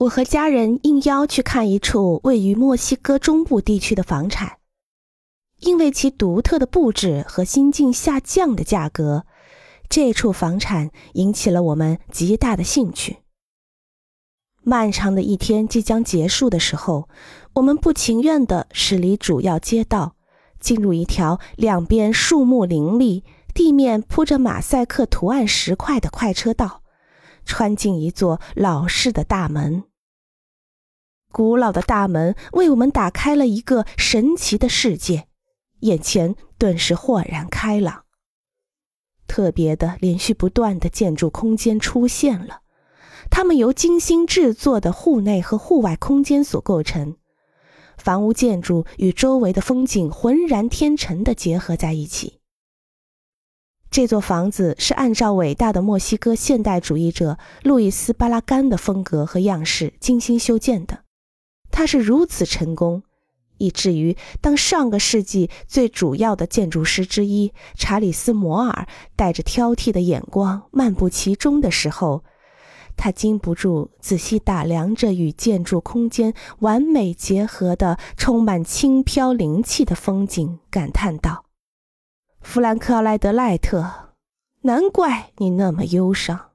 我和家人应邀去看一处位于墨西哥中部地区的房产，因为其独特的布置和新近下降的价格，这处房产引起了我们极大的兴趣。漫长的一天即将结束的时候，我们不情愿地驶离主要街道，进入一条两边树木林立、地面铺着马赛克图案石块的快车道，穿进一座老式的大门。古老的大门为我们打开了一个神奇的世界，眼前顿时豁然开朗。特别的、连续不断的建筑空间出现了，它们由精心制作的户内和户外空间所构成，房屋建筑与周围的风景浑然天成的结合在一起。这座房子是按照伟大的墨西哥现代主义者路易斯·巴拉干的风格和样式精心修建的。它是如此成功，以至于当上个世纪最主要的建筑师之一查理斯·摩尔带着挑剔的眼光漫步其中的时候，他禁不住仔细打量着与建筑空间完美结合的、充满轻飘灵气的风景，感叹道：“弗兰克·奥莱德赖特，难怪你那么忧伤。”